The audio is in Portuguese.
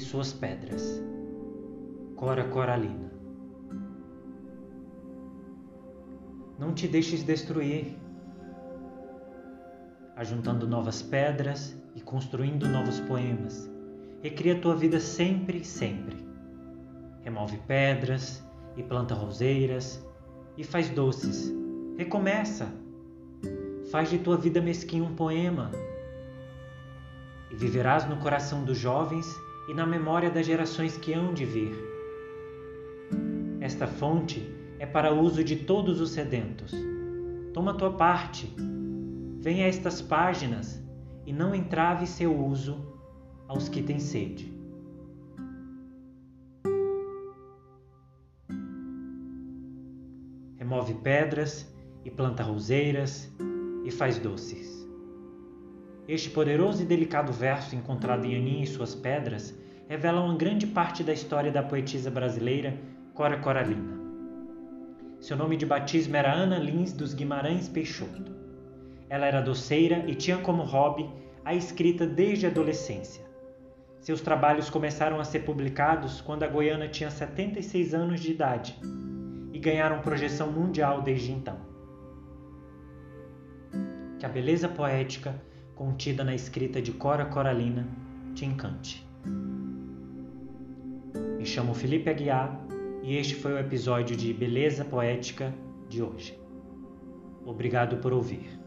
suas pedras. Cora Coralina. Não te deixes destruir, ajuntando novas pedras e construindo novos poemas. Recria tua vida sempre, sempre. Remove pedras e planta roseiras e faz doces. Recomeça. Faz de tua vida mesquinha um poema. E viverás no coração dos jovens e na memória das gerações que hão de vir. Esta fonte é para uso de todos os sedentos. Toma tua parte. Venha a estas páginas e não entrave seu uso aos que têm sede. Remove pedras e planta roseiras e faz doces. Este poderoso e delicado verso encontrado em Aninha e suas pedras revela uma grande parte da história da poetisa brasileira Cora Coralina. Seu nome de batismo era Ana Lins dos Guimarães Peixoto. Ela era doceira e tinha como hobby a escrita desde a adolescência. Seus trabalhos começaram a ser publicados quando a Goiana tinha 76 anos de idade e ganharam projeção mundial desde então. Que a beleza poética contida na escrita de Cora Coralina te encante. Me chamo Felipe Aguiar e este foi o episódio de Beleza Poética de hoje. Obrigado por ouvir.